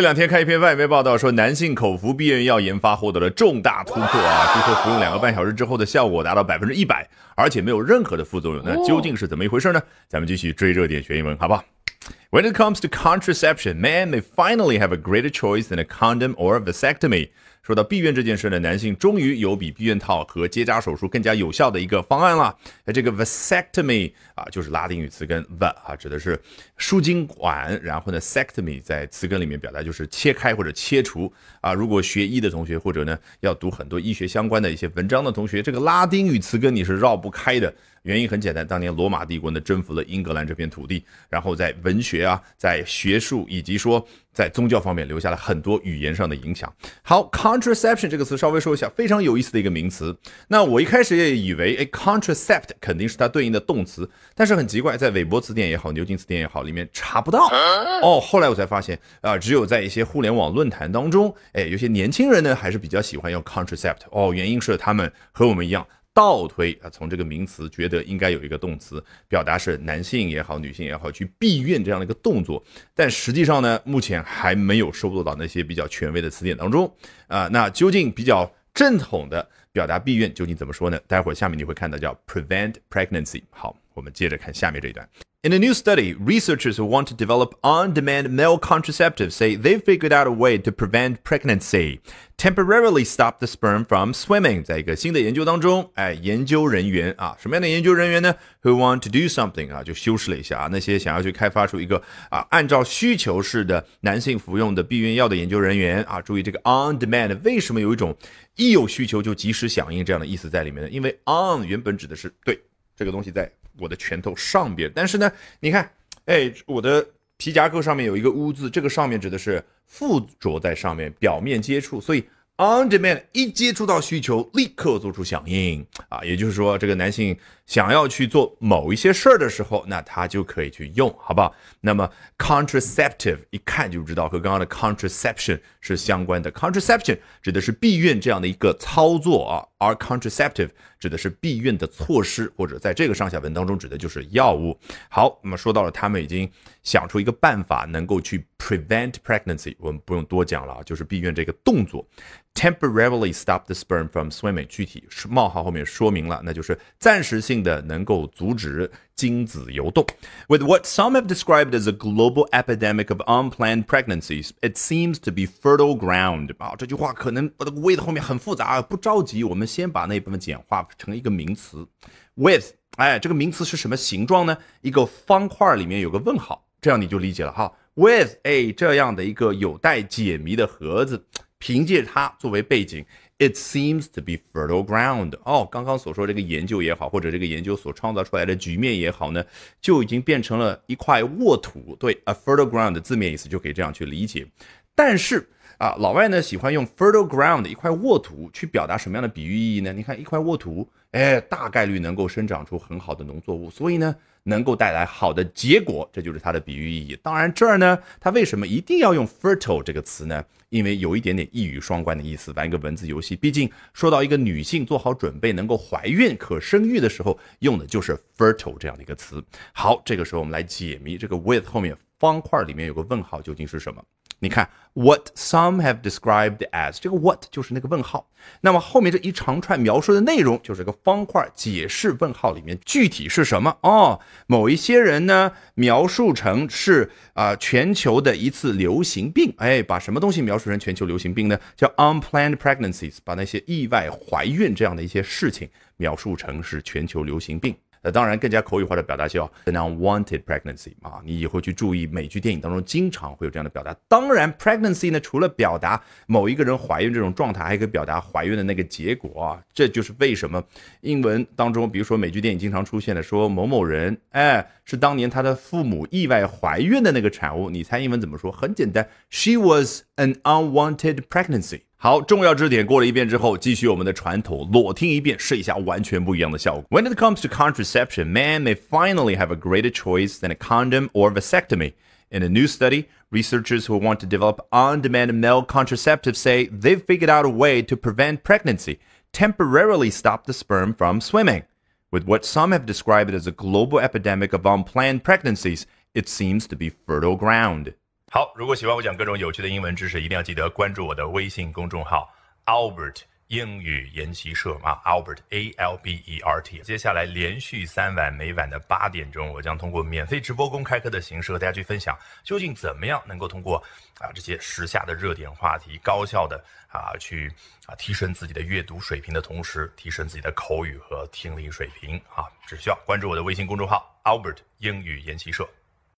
这两天看一篇外媒报道说，男性口服避孕药研发获得了重大突破啊！据说服用两个半小时之后的效果达到百分之一百，而且没有任何的副作用。那究竟是怎么一回事呢？咱们继续追热点学英文，好不好？When it comes to contraception, men may finally have a greater choice than a condom or a vasectomy. 说到避孕这件事呢，男性终于有比避孕套和结扎手术更加有效的一个方案了。那这个 vasectomy 啊，就是拉丁语词根 va 啊，指的是输精管，然后呢 sectomy 在词根里面表达就是切开或者切除啊。如果学医的同学或者呢要读很多医学相关的一些文章的同学，这个拉丁语词根你是绕不开的。原因很简单，当年罗马帝国呢征服了英格兰这片土地，然后在文学啊，在学术以及说在宗教方面留下了很多语言上的影响。好康，contraception 这个词稍微说一下，非常有意思的一个名词。那我一开始也以为，哎，contracept 肯定是它对应的动词，但是很奇怪，在韦伯词典也好，牛津词典也好，里面查不到。哦，后来我才发现，啊，只有在一些互联网论坛当中，哎，有些年轻人呢还是比较喜欢用 contracept。哦，原因是他们和我们一样。倒推啊，从这个名词觉得应该有一个动词，表达是男性也好，女性也好去避孕这样的一个动作，但实际上呢，目前还没有收录到那些比较权威的词典当中啊。那究竟比较正统的表达避孕究竟怎么说呢？待会儿下面你会看到叫 prevent pregnancy。好，我们接着看下面这一段。In a new study, researchers who want to develop on demand male contraceptives say they've figured out a way to prevent pregnancy, temporarily stop the sperm from swimming. 在一个新的研究当中，哎，研究人员啊，什么样的研究人员呢？Who want to do something 啊，就修饰了一下啊，那些想要去开发出一个啊，按照需求式的男性服用的避孕药的研究人员啊，注意这个 on demand 为什么有一种一有需求就及时 是响应这样的意思在里面的？因为 on 原本指的是对这个东西在。我的拳头上边，但是呢，你看，哎，我的皮夹克上面有一个污渍，这个上面指的是附着在上面，表面接触，所以 on demand 一接触到需求，立刻做出响应啊，也就是说，这个男性想要去做某一些事儿的时候，那他就可以去用，好不好？那么 contraceptive 一看就知道和刚刚的 contraception 是相关的，contraception 指的是避孕这样的一个操作啊，而 contraceptive。指的是避孕的措施，或者在这个上下文当中指的就是药物。好，那么说到了，他们已经想出一个办法，能够去 prevent pregnancy。我们不用多讲了啊，就是避孕这个动作 ，temporarily stop the sperm from swimming。具体是冒号后面说明了，那就是暂时性的能够阻止精子游动。With what some have described as a global epidemic of unplanned pregnancies, it seems to be fertile ground。啊，这句话可能我的 with 后面很复杂，不着急，我们先把那一部分简化。成一个名词，with，哎，这个名词是什么形状呢？一个方块里面有个问号，这样你就理解了哈。with，哎，这样的一个有待解谜的盒子， 凭借它作为背景，it seems to be fertile ground。哦，刚刚所说这个研究也好，或者这个研究所创造出来的局面也好呢，就已经变成了一块沃土。对，a fertile ground 的字面意思就可以这样去理解。但是啊，老外呢喜欢用 fertile ground 一块沃土去表达什么样的比喻意义呢？你看一块沃土，哎，大概率能够生长出很好的农作物，所以呢能够带来好的结果，这就是它的比喻意义。当然这儿呢，它为什么一定要用 fertile 这个词呢？因为有一点点一语双关的意思，玩一个文字游戏。毕竟说到一个女性做好准备能够怀孕可生育的时候，用的就是 fertile 这样的一个词。好，这个时候我们来解谜，这个 with 后面方块里面有个问号究竟是什么？你看，what some have described as 这个 what 就是那个问号，那么后面这一长串描述的内容就是个方块解释问号里面具体是什么哦。某一些人呢描述成是啊全球的一次流行病，哎，把什么东西描述成全球流行病呢？叫 unplanned pregnancies，把那些意外怀孕这样的一些事情描述成是全球流行病。那当然，更加口语化的表达叫 an unwanted pregnancy 啊，你以后去注意美剧、电影当中经常会有这样的表达。当然，pregnancy 呢，除了表达某一个人怀孕这种状态，还可以表达怀孕的那个结果啊。这就是为什么英文当中，比如说美剧、电影经常出现的说某某人，哎，是当年他的父母意外怀孕的那个产物。你猜英文怎么说？很简单，she was an unwanted pregnancy。好，重要知识点过了一遍之后，继续我们的传统，裸听一遍，试一下完全不一样的效果。When it comes to contraception, men may finally have a greater choice than a condom or vasectomy. In a new study, researchers who want to develop on-demand male contraceptives say they've figured out a way to prevent pregnancy, temporarily stop the sperm from swimming. With what some have described as a global epidemic of unplanned pregnancies, it seems to be fertile ground. 好，如果喜欢我讲各种有趣的英文知识，一定要记得关注我的微信公众号 Albert。英语研习社啊，Albert A L B E R T。接下来连续三晚，每晚的八点钟，我将通过免费直播公开课的形式和大家去分享，究竟怎么样能够通过啊这些时下的热点话题，高效的啊去啊提升自己的阅读水平的同时，提升自己的口语和听力水平啊，只需要关注我的微信公众号 Albert 英语研习社。